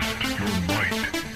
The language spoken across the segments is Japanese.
Test your might.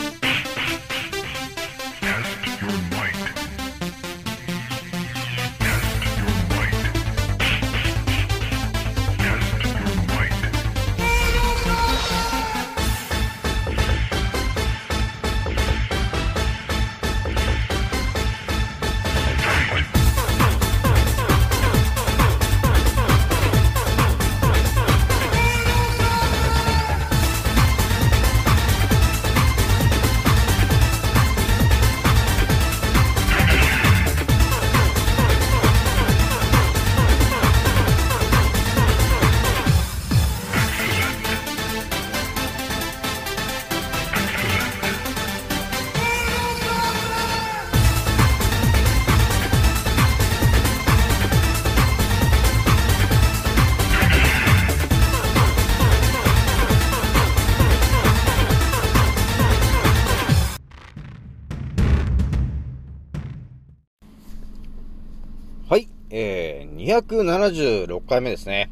276回目ですね。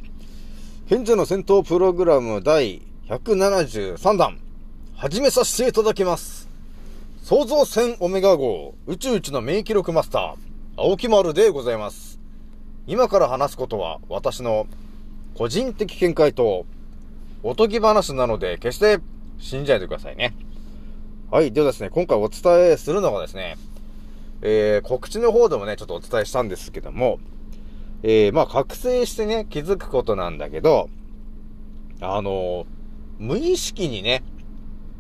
賢者の戦闘プログラム第173弾、始めさせていただきます。創造船オメガ号宇宙一の名記録マスター、青木丸でございます。今から話すことは私の個人的見解とおとぎ話なので決して信じないでくださいね。はい。ではですね、今回お伝えするのがですね、えー、告知の方でもね、ちょっとお伝えしたんですけども、えー、まあ、覚醒してね、気づくことなんだけど、あの無意識にね、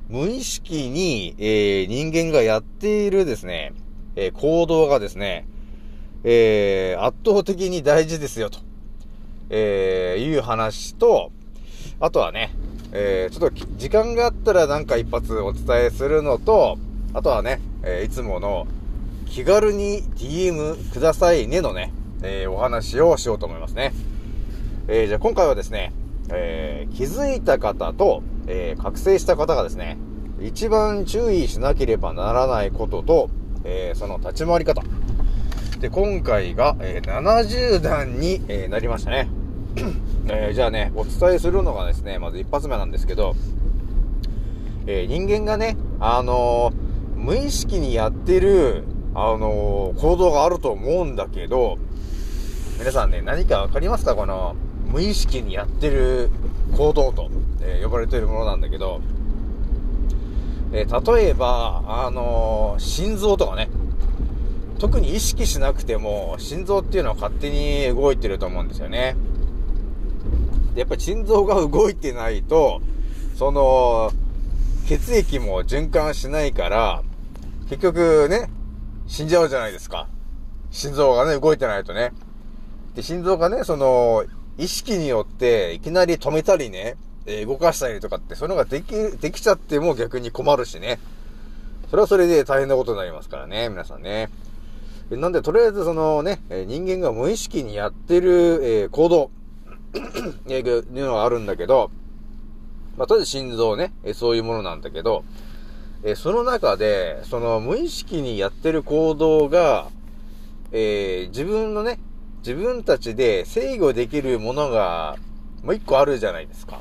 無意識に、えー、人間がやっているですね、えー、行動がですね、えー、圧倒的に大事ですよ、と、えー、いう話と、あとはね、えー、ちょっと時間があったらなんか一発お伝えするのと、あとはね、えーいつもの気軽に DM くださいねのね、えーお話をしようと思いますね。えーじゃあ今回はですね、えー気づいた方と、え覚醒した方がですね、一番注意しなければならないことと、えその立ち回り方。で、今回が、え70段に、えなりましたね。えーじゃあね、お伝えするのがですね、まず一発目なんですけど、え人間がね、あの無意識にやってる、あのー行動があると思うんだけど、皆さんね、何かわかりますか？この、無意識にやってる行動と、えー呼ばれているものなんだけど、えー例えば、あのー心臓とかね、特に意識しなくても、心臓っていうのは勝手に動いてると思うんですよね。でやっぱり心臓が動いてないと、その、血液も循環しないから、結局ね、死んじゃうじゃないですか。心臓がね、動いてないとね。で、心臓がね、その、意識によって、いきなり止めたりね、え動かしたりとかって、そういうのができ、できちゃっても逆に困るしね。それはそれで大変なことになりますからね、皆さんね。なんで、とりあえずそのね、人間が無意識にやってる、え行動、えーいうのがあるんだけど、まあ、とりあえず心臓ね、えそういうものなんだけど、えその中で、その無意識にやってる行動が、えー自分のね、自分たちで制御できるものが、もう一個あるじゃないですか。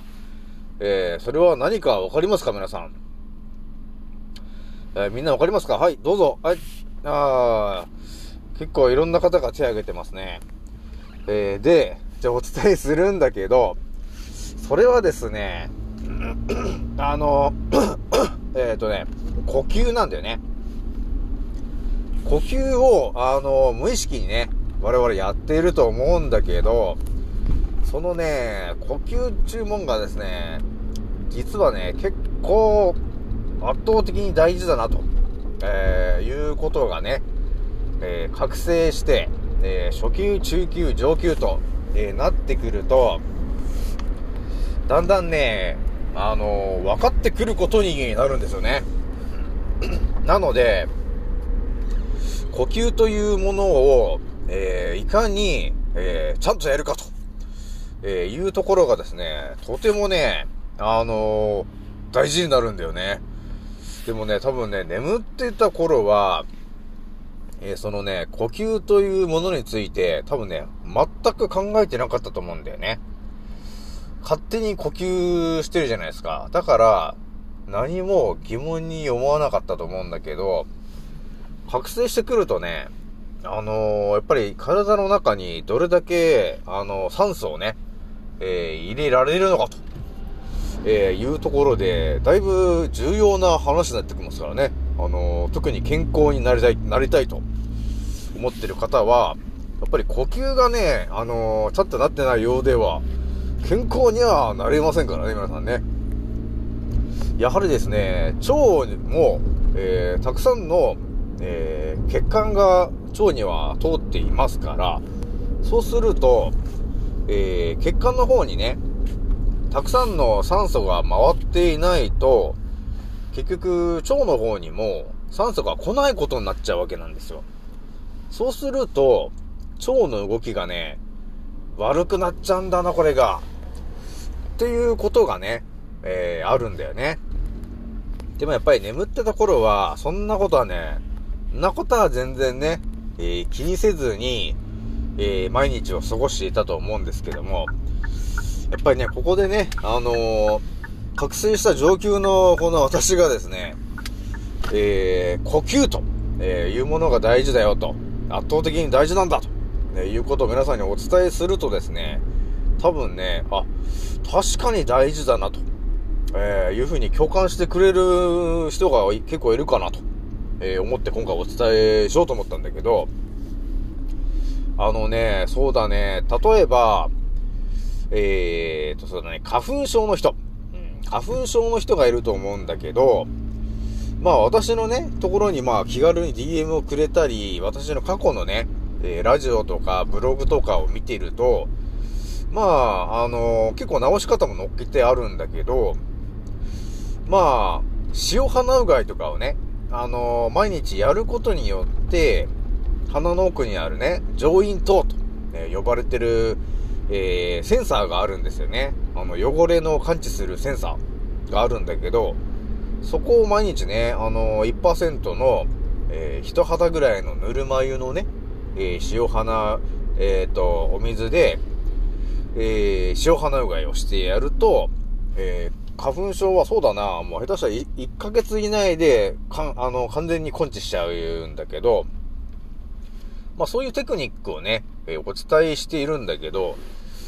えーそれは何かわかりますか皆さん。えーみんなわかりますか？はい、どうぞ。はい。あ結構いろんな方が手を挙げてますね。えーで、じゃあお伝えするんだけど、それはですね、あの、えっとね、呼吸なんだよね。呼吸を、あの、無意識にね、我々やっていると思うんだけど、そのね、呼吸注文がですね、実はね、結構圧倒的に大事だなと、えーいうことがね、えー覚醒して、えー初級、中級、上級と、えなってくると、だんだんね、あの分かってくることになるんですよね。なので、呼吸というものを、えーいかに、えーちゃんとやるかと、えーいうところがですね、とてもね、あのー大事になるんだよね。でもね、多分ね、眠ってた頃は、えーそのね、呼吸というものについて、多分ね、全く考えてなかったと思うんだよね。勝手に呼吸してるじゃないですか。だから、何も疑問に思わなかったと思うんだけど、覚醒してくるとね、あのーやっぱり体の中にどれだけ、あの酸素をね、えー入れられるのかと、えーいうところで、だいぶ重要な話になってきますからね。あの特に健康になりたい、なりたいと思ってる方は、やっぱり呼吸がね、あのちゃんとなってないようでは、健康にはなれませんからね、皆さんね。やはりですね、腸も、えーたくさんの、えー血管が腸には通っていますから、そうすると、えー血管の方にね、たくさんの酸素が回っていないと、結局、腸の方にも酸素が来ないことになっちゃうわけなんですよ。そうすると、腸の動きがね、悪くなっちゃうんだな、これが。っていうことがね、えーあるんだよね。でもやっぱり眠ってた頃は、そんなことはね、なことは全然ね、えー気にせずに、えー毎日を過ごしていたと思うんですけども、やっぱりね、ここでね、あのー覚醒した上級のこの私がですね、え呼吸と、えいうものが大事だよと、圧倒的に大事なんだと、ねいうことを皆さんにお伝えするとですね、多分ね、あ、確かに大事だなと、えいうふうに共感してくれる人が結構いるかなと、えー思って今回お伝えしようと思ったんだけど、あのね、そうだね、例えば、えーと、そうだね、花粉症の人、うん、花粉症の人がいると思うんだけど、まあ私のね、ところにまあ気軽に DM をくれたり、私の過去のね、えーラジオとかブログとかを見ていると、まあ、あの結構直し方も載っけてあるんだけど、まあ、塩鼻うがいとかをね、あの毎日やることによって、鼻の奥にあるね、上咽頭と、ね呼ばれてる、えーセンサーがあるんですよね。あの、汚れの感知するセンサーがあるんだけど、そこを毎日ね、あのー1%の、えー人肌ぐらいのぬるま湯のね、えー塩鼻、えっ、と、お水で、えー塩鼻うがいをしてやると、えー花粉症はそうだな、もう下手したらい1ヶ月以内で、かん、あの、完全に根治しちゃうんだけど、まあそういうテクニックをね、えーお伝えしているんだけど、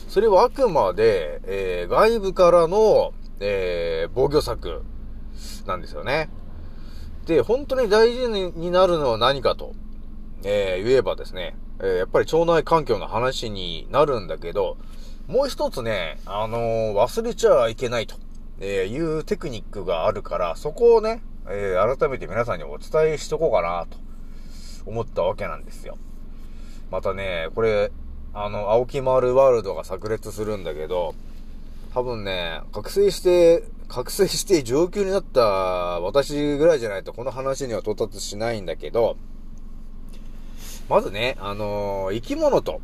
それはあくまで、えー外部からの、えー防御策なんですよね。で、本当に大事にになるのは何かと、えー言えばですね、えーやっぱり腸内環境の話になるんだけど、もう一つね、あのー忘れちゃいけないと、えーいうテクニックがあるから、そこをね、えー改めて皆さんにお伝えしとこうかなと思ったわけなんですよ。またね、これ、あの、青木丸ワールドが炸裂するんだけど、多分ね、覚醒して、覚醒して上級になった私ぐらいじゃないとこの話には到達しないんだけど、まずね、あのー生き物と、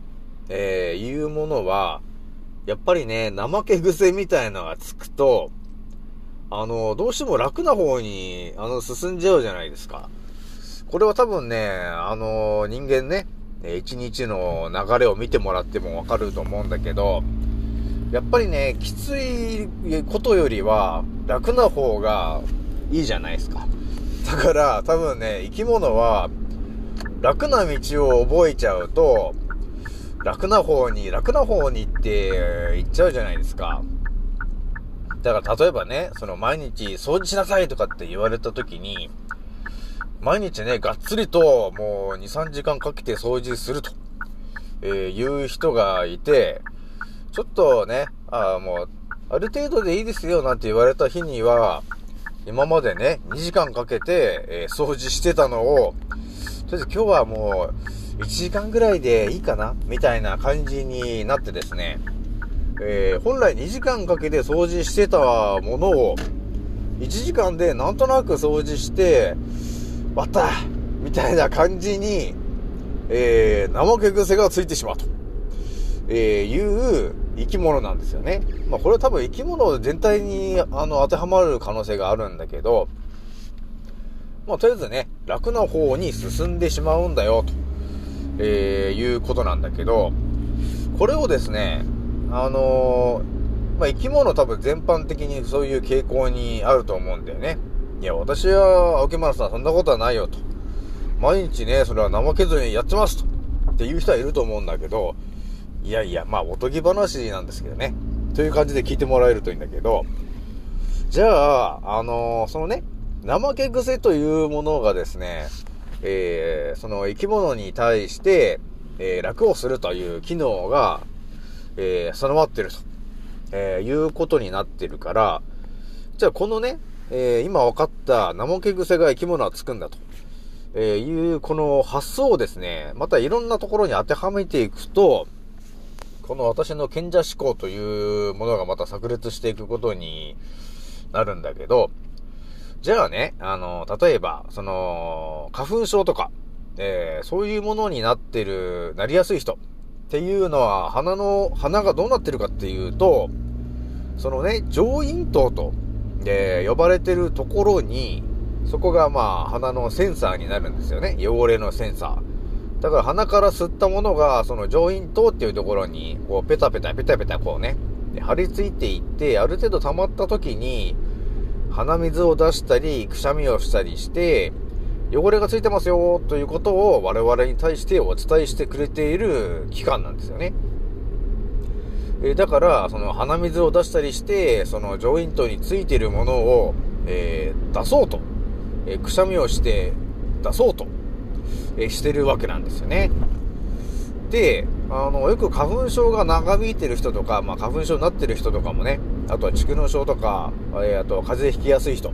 えーいうものは、やっぱりね、怠け癖みたいのがつくと、あのどうしても楽な方に、あの、進んじゃうじゃないですか。これは多分ね、あの人間ね、一日の流れを見てもらってもわかると思うんだけど、やっぱりね、きついことよりは楽な方がいいじゃないですか。だから多分ね、生き物は楽な道を覚えちゃうと、楽な方に、楽な方にって言っちゃうじゃないですか。だから例えばね、その毎日掃除しなさいとかって言われた時に、毎日ね、がっつりともう2、3時間かけて掃除すると、えいう人がいて、ちょっとね、あーもう、ある程度でいいですよなんて言われた日には、今までね、2時間かけて、え掃除してたのを、とりあえず今日はもう、1時間ぐらいでいいかなみたいな感じになってですね、えー本来2時間かけて掃除してたものを、1時間でなんとなく掃除して、終わったみたいな感じに、えー、怠け癖がついてしまうと、えーいう生き物なんですよね。まあこれは多分生き物全体にあの当てはまる可能性があるんだけど、まあとりあえずね、楽な方に進んでしまうんだよと、えーいうことなんだけど、これをですね、あのーまあ生き物多分全般的にそういう傾向にあると思うんだよね。いや、私は青木村さんそんなことはないよと。毎日ね、それは怠けずにやってますと。っていう人はいると思うんだけど、いやいや、まあおとぎ話なんですけどね。という感じで聞いてもらえるといいんだけど、じゃあ、あのーそのね、怠け癖というものがですね、えー、その生き物に対して、えー楽をするという機能が、えー備わってると、えーいうことになってるから、じゃあこのね、えー今分かった怠け癖が生き物はつくんだと、えいうこの発想をですね、またいろんなところに当てはめていくと、この私の賢者思考というものがまた炸裂していくことになるんだけど、じゃあね、あの、例えば、その、花粉症とか、えーそういうものになってる、なりやすい人。っていうのは、鼻の、鼻がどうなってるかっていうと、そのね、上咽頭と、え呼ばれてるところに、そこがまあ、鼻のセンサーになるんですよね。汚れのセンサー。だから鼻から吸ったものが、その上咽頭っていうところに、こう、ペタペタペタペタこうね、張り付いていって、ある程度溜まった時に、鼻水を出したり、くしゃみをしたりして、汚れがついてますよということを我々に対してお伝えしてくれている機関なんですよね。えだから、その鼻水を出したりして、その上咽頭についているものを、えー出そうと、えーくしゃみをして出そうと、えーしてるわけなんですよね。で、あの、よく花粉症が長引いてる人とか、まあ、花粉症になってる人とかもね、あとは蓄膿症とか、えあとは風邪ひきやすい人、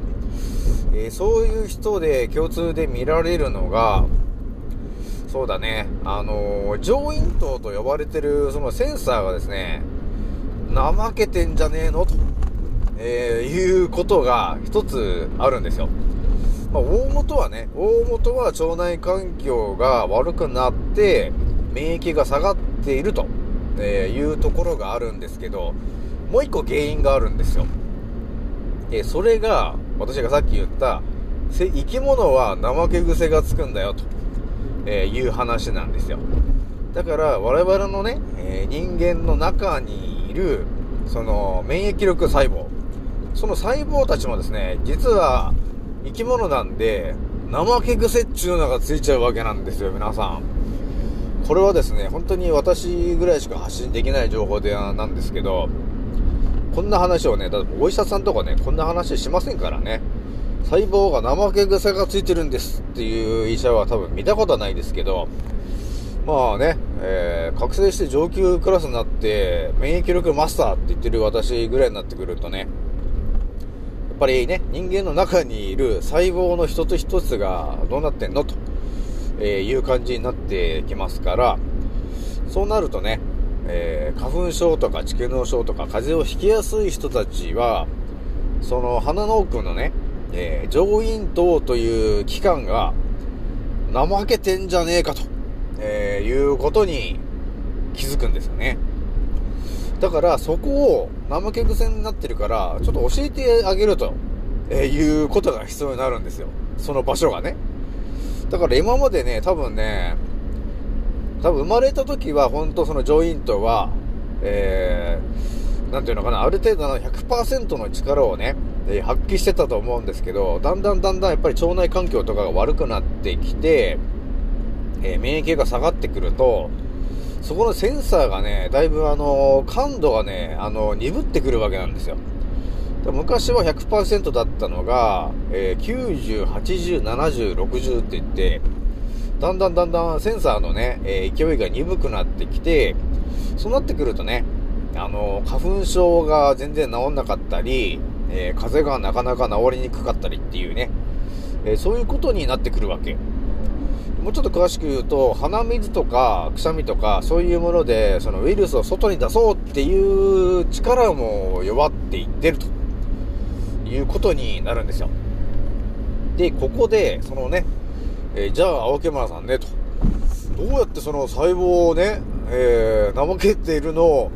えーそういう人で共通で見られるのが、そうだね、あのー上咽頭と呼ばれてるそのセンサーがですね、怠けてんじゃねえのと、えーいうことが一つあるんですよ。まあ、大元はね、大元は腸内環境が悪くなって、免疫が下がっていると、えいうところがあるんですけど、もう一個原因があるんですよ。えそれが、私がさっき言った、生き物は怠け癖がつくんだよと、えいう話なんですよ。だから我々のね、え人間の中にいる、その免疫力細胞、その細胞たちもですね、実は生き物なんで、怠け癖っていうのがついちゃうわけなんですよ、皆さん。これはですね、本当に私ぐらいしか発信できない情報ではなんですけど、こんな話をね、だってお医者さんとかね、こんな話しませんからね。細胞が怠け癖がついてるんですっていう医者は多分見たことはないですけど、まあね、えー覚醒して上級クラスになって、免疫力マスターって言ってる私ぐらいになってくるとね、やっぱりね、人間の中にいる細胞の一つ一つがどうなってんのと、えーいう感じになってきますから、そうなるとね、えー花粉症とか蓄膿症とか風邪をひきやすい人たちは、その鼻の奥のね、えー上咽頭という器官が怠けてんじゃねえかと、えーいうことに気づくんですよね。だからそこを怠け癖になってるから、ちょっと教えてあげると、えーいうことが必要になるんですよ。その場所がね。だから今までね、多分ね、多分生まれた時は本当その上咽頭は、えー、なんていうのかな、ある程度の100%の力をね、え発揮してたと思うんですけど、だんだんだんだんやっぱり腸内環境とかが悪くなってきて、えー免疫が下がってくると、そこのセンサーがね、だいぶあの、感度がね、あの、鈍ってくるわけなんですよ。昔は100%だったのが、えー90、80、70、60って言って、だんだんだんだんセンサーのね、えー勢いが鈍くなってきて、そうなってくるとね、あの、花粉症が全然治んなかったり、えー風邪がなかなか治りにくかったりっていうね、えーそういうことになってくるわけ。もうちょっと詳しく言うと、鼻水とかくしゃみとかそういうもので、そのウイルスを外に出そうっていう力も弱っていってるということになるんですよ。で、ここで、そのね、えーじゃあ青木村さんね、と。どうやってその細胞をね、えー、怠けているのを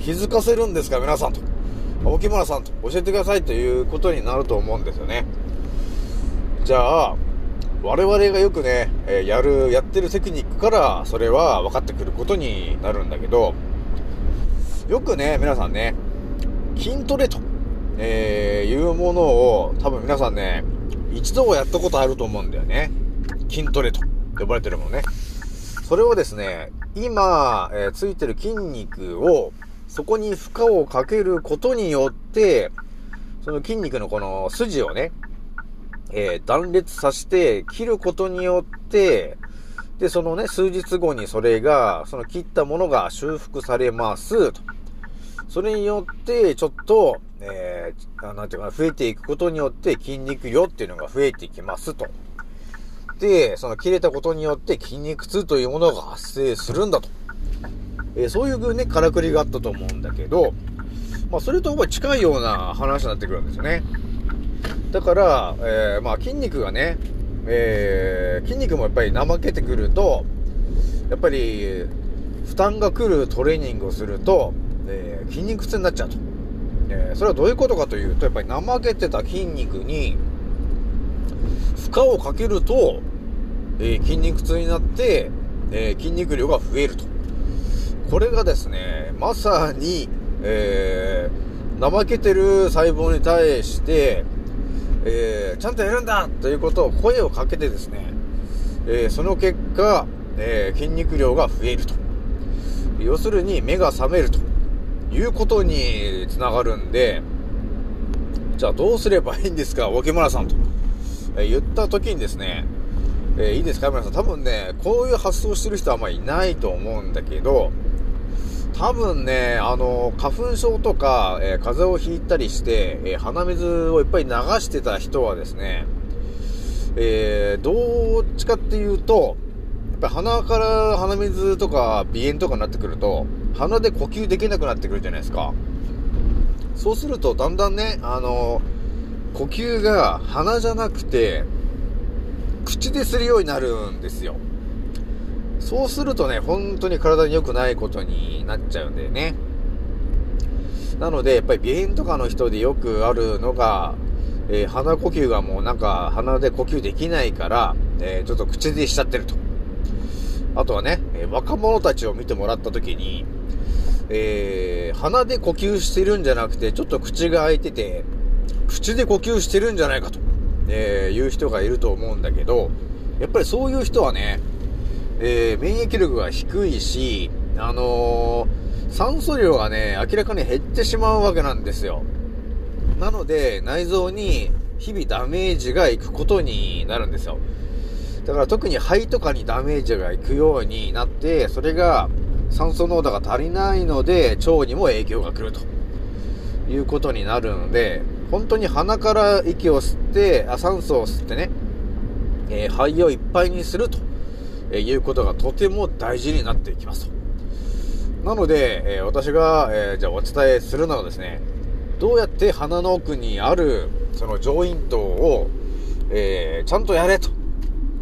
気づかせるんですか、皆さんと。青木村さんと教えてくださいということになると思うんですよね。じゃあ、我々がよくね、えやる、やってるテクニックから、それは分かってくることになるんだけど、よくね、皆さんね、筋トレと、えー、いうものを多分皆さんね、一度はやったことあると思うんだよね。筋トレと呼ばれてるものね。それをですね、今、えー、ついてる筋肉を、そこに負荷をかけることによって、その筋肉のこの筋をね、えー断裂させて切ることによって、で、そのね、数日後にそれが、その切ったものが修復されます、と。それによって、ちょっと、えー、なんていうかな、増えていくことによって筋肉量っていうのが増えていきますと。で、その切れたことによって筋肉痛というものが発生するんだと。えーそういうね、からくりがあったと思うんだけど、まあ、それとほぼ近いような話になってくるんですよね。だから、えーまあ、筋肉がね、えー筋肉もやっぱり怠けてくると、やっぱり、負担が来るトレーニングをすると、えー筋肉痛になっちゃうと。えそれはどういうことかというと、やっぱり怠けてた筋肉に、負荷をかけると、えー筋肉痛になって、えー筋肉量が増えると。これがですね、まさに、えー怠けてる細胞に対して、えーちゃんとやるんだということを声をかけてですね、えーその結果、えー筋肉量が増えると。要するに目が覚めるということにつながるんで、じゃあどうすればいいんですか、脇村さんと、え言った時にですね、えいいですか、皆さん。多分ね、こういう発想してる人はあんまりいないと思うんだけど、多分ね、あの、花粉症とか、えー風邪をひいたりして、えー鼻水をいっぱい流してた人はですね、えーどっちかっていうと、やっぱ鼻から鼻水とか鼻炎とかになってくると、鼻で呼吸できなくなってくるじゃないですか。そうすると、だんだんね、あの、呼吸が鼻じゃなくて、口でするようになるんですよ。そうするとね、本当に体に良くないことになっちゃうんだよね。なので、やっぱり鼻炎とかの人でよくあるのが、えー鼻呼吸がもうなんか鼻で呼吸できないから、えーちょっと口でしちゃってると。あとはね、えー若者たちを見てもらった時に、えー鼻で呼吸してるんじゃなくて、ちょっと口が開いてて、口で呼吸してるんじゃないかと、えーいう人がいると思うんだけど、やっぱりそういう人はね、えー免疫力が低いし、あのー酸素量がね、明らかに減ってしまうわけなんですよ。なので、内臓に日々ダメージがいくことになるんですよ。だから特に肺とかにダメージがいくようになって、それが酸素濃度が足りないので、腸にも影響が来るということになるので、本当に鼻から息を吸って、あ酸素を吸ってね、えー肺をいっぱいにするとえいうことがとても大事になっていきますと。なので、えー私が、えーじゃあお伝えするのはですね、どうやって鼻の奥にある、その上咽頭を、えーちゃんとやれと。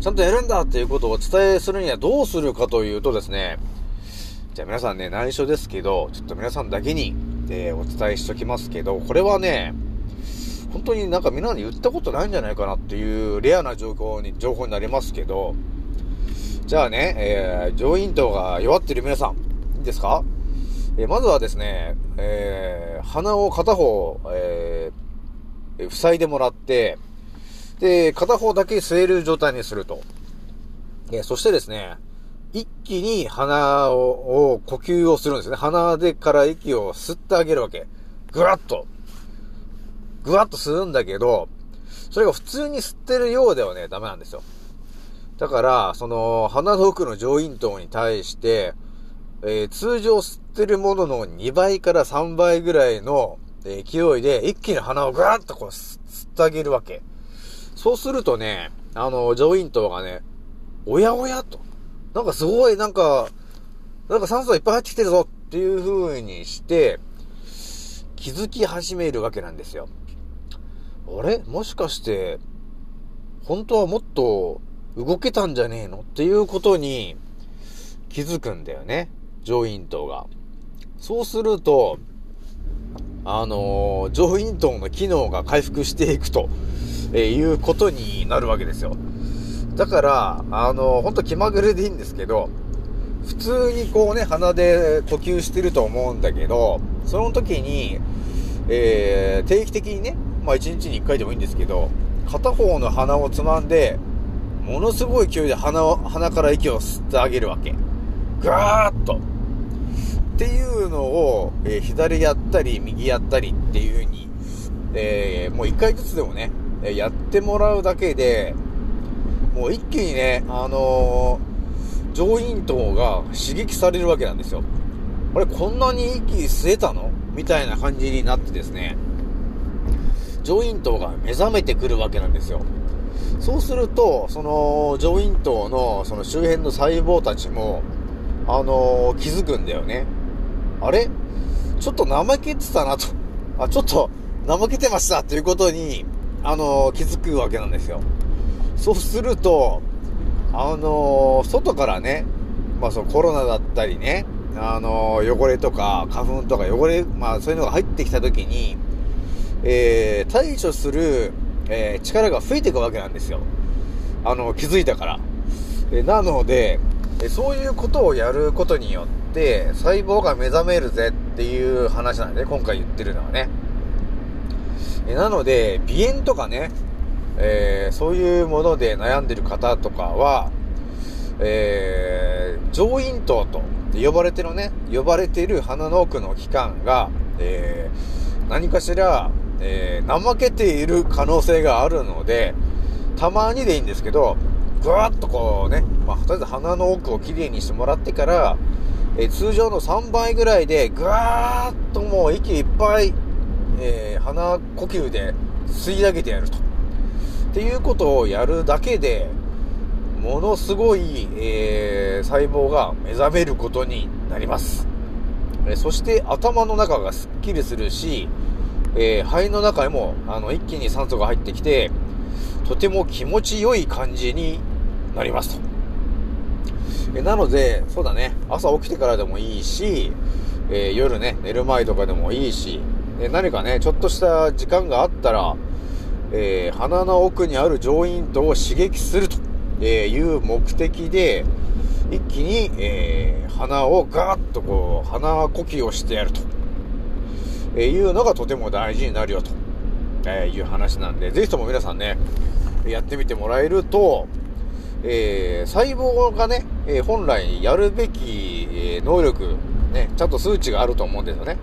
ちゃんとやるんだっていうことをお伝えするにはどうするかというとですね、じゃあ皆さんね、内緒ですけど、ちょっと皆さんだけに、えお伝えしときますけど、これはね、本当になんか皆に言ったことないんじゃないかなっていうレアな情報に、情報になりますけど、じゃあね、えー上咽頭が弱ってる皆さん、いいですか？えーまずはですね、えー鼻を片方、えー塞いでもらって、で、片方だけ吸える状態にすると。えそしてですね、一気に鼻を、を呼吸をするんですね。鼻でから息を吸ってあげるわけ。ぐわっと。ぐわっと吸うんだけど、それが普通に吸ってるようではね、ダメなんですよ。だから、その、鼻の奥の上咽頭に対して、えー通常吸ってるものの2倍から3倍ぐらいの勢いで一気に鼻をぐわっとこう吸ってあげるわけ。そうするとね、あの、上咽頭がね、おやおやと。なんかすごい、なんか、なんか酸素がいっぱい入ってきてるぞっていう風にして、気づき始めるわけなんですよ。あれ？もしかして、本当はもっと動けたんじゃねえの？っていうことに気づくんだよね。上咽頭が。そうすると、あのー上咽頭の機能が回復していくと、えいうことになるわけですよ。だから、あのーほんと気まぐれでいいんですけど、普通にこうね、鼻で呼吸してると思うんだけど、その時に、えー、定期的にね、まあ1日に1回でもいいんですけど、片方の鼻をつまんで、ものすごい勢いで鼻を、鼻から息を吸ってあげるわけ。ガーッと。っていうのを、えー左やったり、右やったりっていう風に、えーもう1回ずつでもね、えやってもらうだけで、もう一気にね、あのー上咽頭が刺激されるわけなんですよ。あれ、こんなに息吸えたの？みたいな感じになってですね、上咽頭が目覚めてくるわけなんですよ。そうすると、その上咽頭のその周辺の細胞たちも、あのー気づくんだよね。あれ？ちょっと怠けてたなと。あ、ちょっと怠けてましたということに、あのー気づくわけなんですよ。そうすると、あのー外からね、まあそのコロナだったりね、あの汚れとか花粉とか汚れ、まあそういうのが入ってきた時に、えー対処する、えー力が増えていくわけなんですよ。あの、気づいたから。えなので、えそういうことをやることによって、細胞が目覚めるぜっていう話なんで、今回言ってるのはね。えなので、鼻炎とかね、えーそういうもので悩んでる方とかは、えー上咽頭と呼ばれてるね、呼ばれている鼻の奥の器官が、えー何かしら、えー怠けている可能性があるので、たまにでいいんですけど、ぐわっとこうね、まあ、とりあえず鼻の奥をきれいにしてもらってから、えー通常の3倍ぐらいで、ぐわーっともう息いっぱい、えー鼻呼吸で吸い上げてやると。っていうことをやるだけで、ものすごい、えー細胞が目覚めることになります。えそして頭の中がスッキリするし、えー肺の中へもあの一気に酸素が入ってきて、とても気持ちよい感じになりますと。えなので、そうだね、朝起きてからでもいいし、えー夜ね、寝る前とかでもいいし、え何かね、ちょっとした時間があったら、えー鼻の奥にある上咽頭を刺激するという目的で、一気に、えー鼻をガーッとこう、鼻呼吸をしてやると、えーいうのがとても大事になるよと、えいう話なんで、ぜひとも皆さんね、やってみてもらえると、えー細胞がね、え本来やるべき、え能力、ね、ちゃんと数値があると思うんですよね。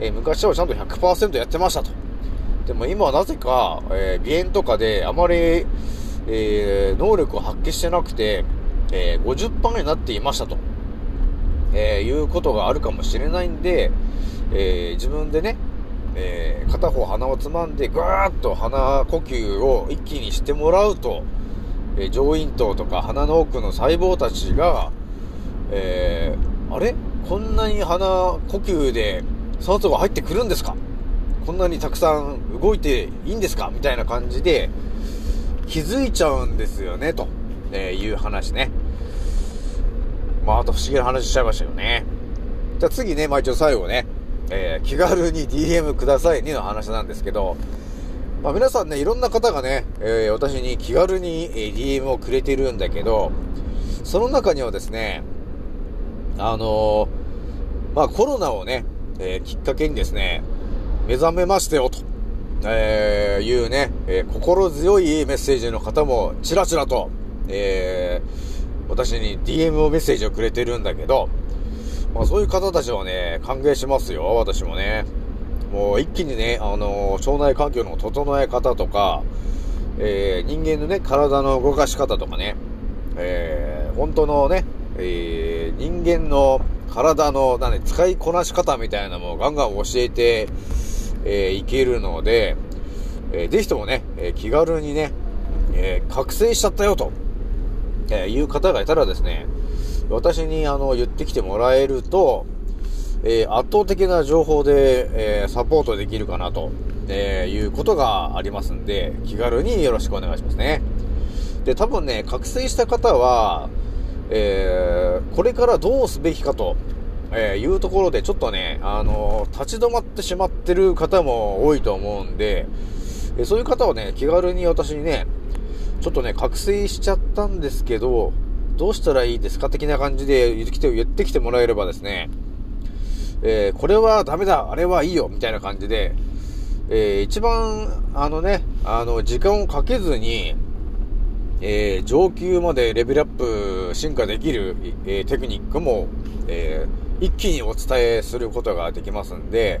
えー昔はちゃんと100%やってましたと。でも今はなぜか、えー鼻炎とかであまり、え能力を発揮してなくて、え50%になっていましたと、えーいうことがあるかもしれないんで、えー自分でね、えー片方鼻をつまんで、ぐーっと鼻呼吸を一気にしてもらうと、え上咽頭とか鼻の奥の細胞たちが、えあれ？こんなに鼻呼吸で酸素が入ってくるんですか？こんなにたくさん動いていいんですか？みたいな感じで気づいちゃうんですよね、と、えいう話ね。まあ、あと不思議な話しちゃいましたよね。じゃあ次ね、まあ一応最後ね、えー気軽に DM くださいねの話なんですけど、まあ皆さんね、いろんな方がね、えー私に気軽に、DM をくれてるんだけど、その中にはですね、あのーまあコロナをね、えーきっかけにですね、目覚めましたよと、えーいうね、え心強いメッセージの方もちらちらと、えー私に DM をメッセージをくれてるんだけど、まあそういう方たちはね、歓迎しますよ、私もね。もう一気にね、あのー腸内環境の整え方とか、えー人間のね、体の動かし方とかね、えー本当のね、えー人間の体の、なん、使いこなし方みたいなのもガンガン教えて、えーいけるので、えーぜひともね、えー気軽にね、えー覚醒しちゃったよと、えーいう方がいたらですね、私にあの言ってきてもらえると、えー圧倒的な情報で、えーサポートできるかなと、えーいうことがありますんで、気軽によろしくお願いしますね。で、多分ね、覚醒した方は、えこれからどうすべきかと、えいうところで、ちょっとね、あの立ち止まってしまってる方も多いと思うんで、えそういう方はね、気軽に私にね、ちょっとね、覚醒しちゃったんですけど、どうしたらいいですか？的な感じで言ってきて、もらえればですね、えーこれはダメだ、あれはいいよ、みたいな感じで、えー一番、あのね、あの、時間をかけずに、えー上級までレベルアップ進化できる、えーテクニックも、えー一気にお伝えすることができますんで、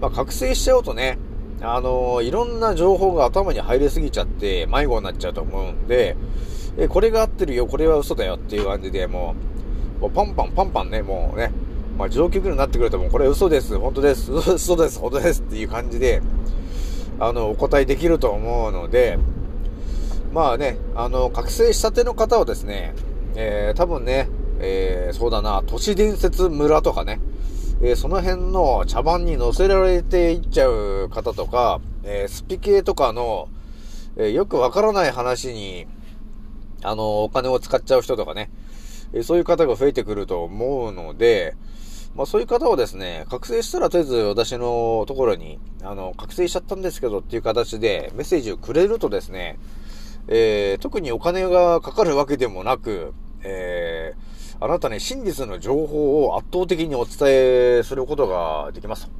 まあ、覚醒しちゃうとね、あのいろんな情報が頭に入りすぎちゃって迷子になっちゃうと思うんで、えこれが合ってるよ、これは嘘だよっていう感じで、もう、もうパンパンパンパンね、もうね、まあ、上級ぐらいになってくるともうこれ嘘です、本当です、嘘です、本当ですっていう感じで、あの、お答えできると思うので、まあね、あの、覚醒したての方はですね、えー、多分ね、えー、そうだな、都市伝説村とかね、えーその辺の茶番に乗せられていっちゃう方とか、えースピ系とかの、えーよくわからない話に、あの、お金を使っちゃう人とかね、えそういう方が増えてくると思うので、まあそういう方はですね、覚醒したらとりあえず私のところに、あの、覚醒しちゃったんですけどっていう形でメッセージをくれるとですね、えー特にお金がかかるわけでもなく、えーあなたに真実の情報を圧倒的にお伝えすることができます。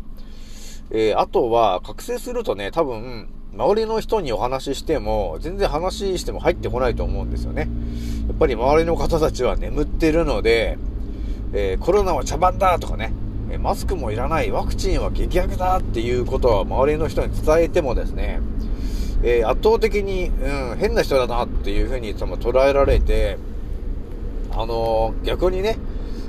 えーあとは、覚醒するとね、多分、周りの人にお話ししても、全然話しても入ってこないと思うんですよね。やっぱり周りの方たちは眠ってるので、えーコロナは茶番だとかね、えマスクもいらない、ワクチンは激薬だっていうことは周りの人に伝えてもですね、えー圧倒的に、うん、変な人だなっていうふうに多分捉えられて、あのー逆にね、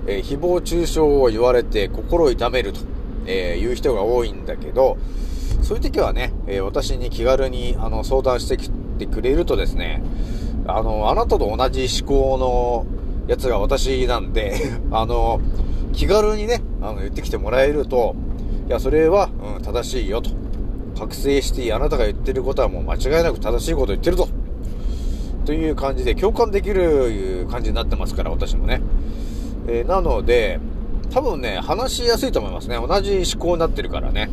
えー誹謗中傷を言われて心痛めると、えーいう人が多いんだけど、そういう時はね、え私に気軽にあの相談してきてくれるとですね、あの、あなたと同じ思考のやつが私なんで、あの、気軽にね、あの、言ってきてもらえると、いや、それは、うん、正しいよと。覚醒してあなたが言ってることはもう間違いなく正しいこと言ってると。という感じで共感できる感じになってますから、私もね。えーなので、多分ね、話しやすいと思いますね。同じ思考になってるからね。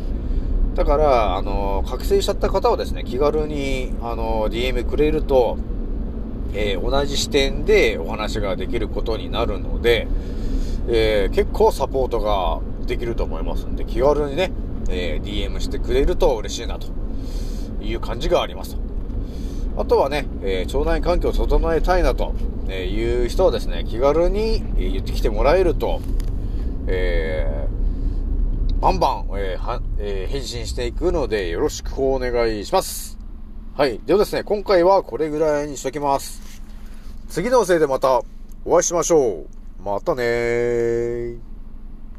だから、あの、覚醒しちゃった方はですね、気軽に、あの、DM くれると、え同じ視点でお話ができることになるので、え結構サポートができると思いますんで、気軽にね、え DM してくれると嬉しいなという感じがあります。あとはね、えー腸内環境を整えたいなとえいう人はですね、気軽に言ってきてもらえると、えーバンバン、えーはえー返信していくので、よろしくお願いします。はい。ではですね、今回はこれぐらいにしときます。次のせいでまたお会いしましょう。またねー。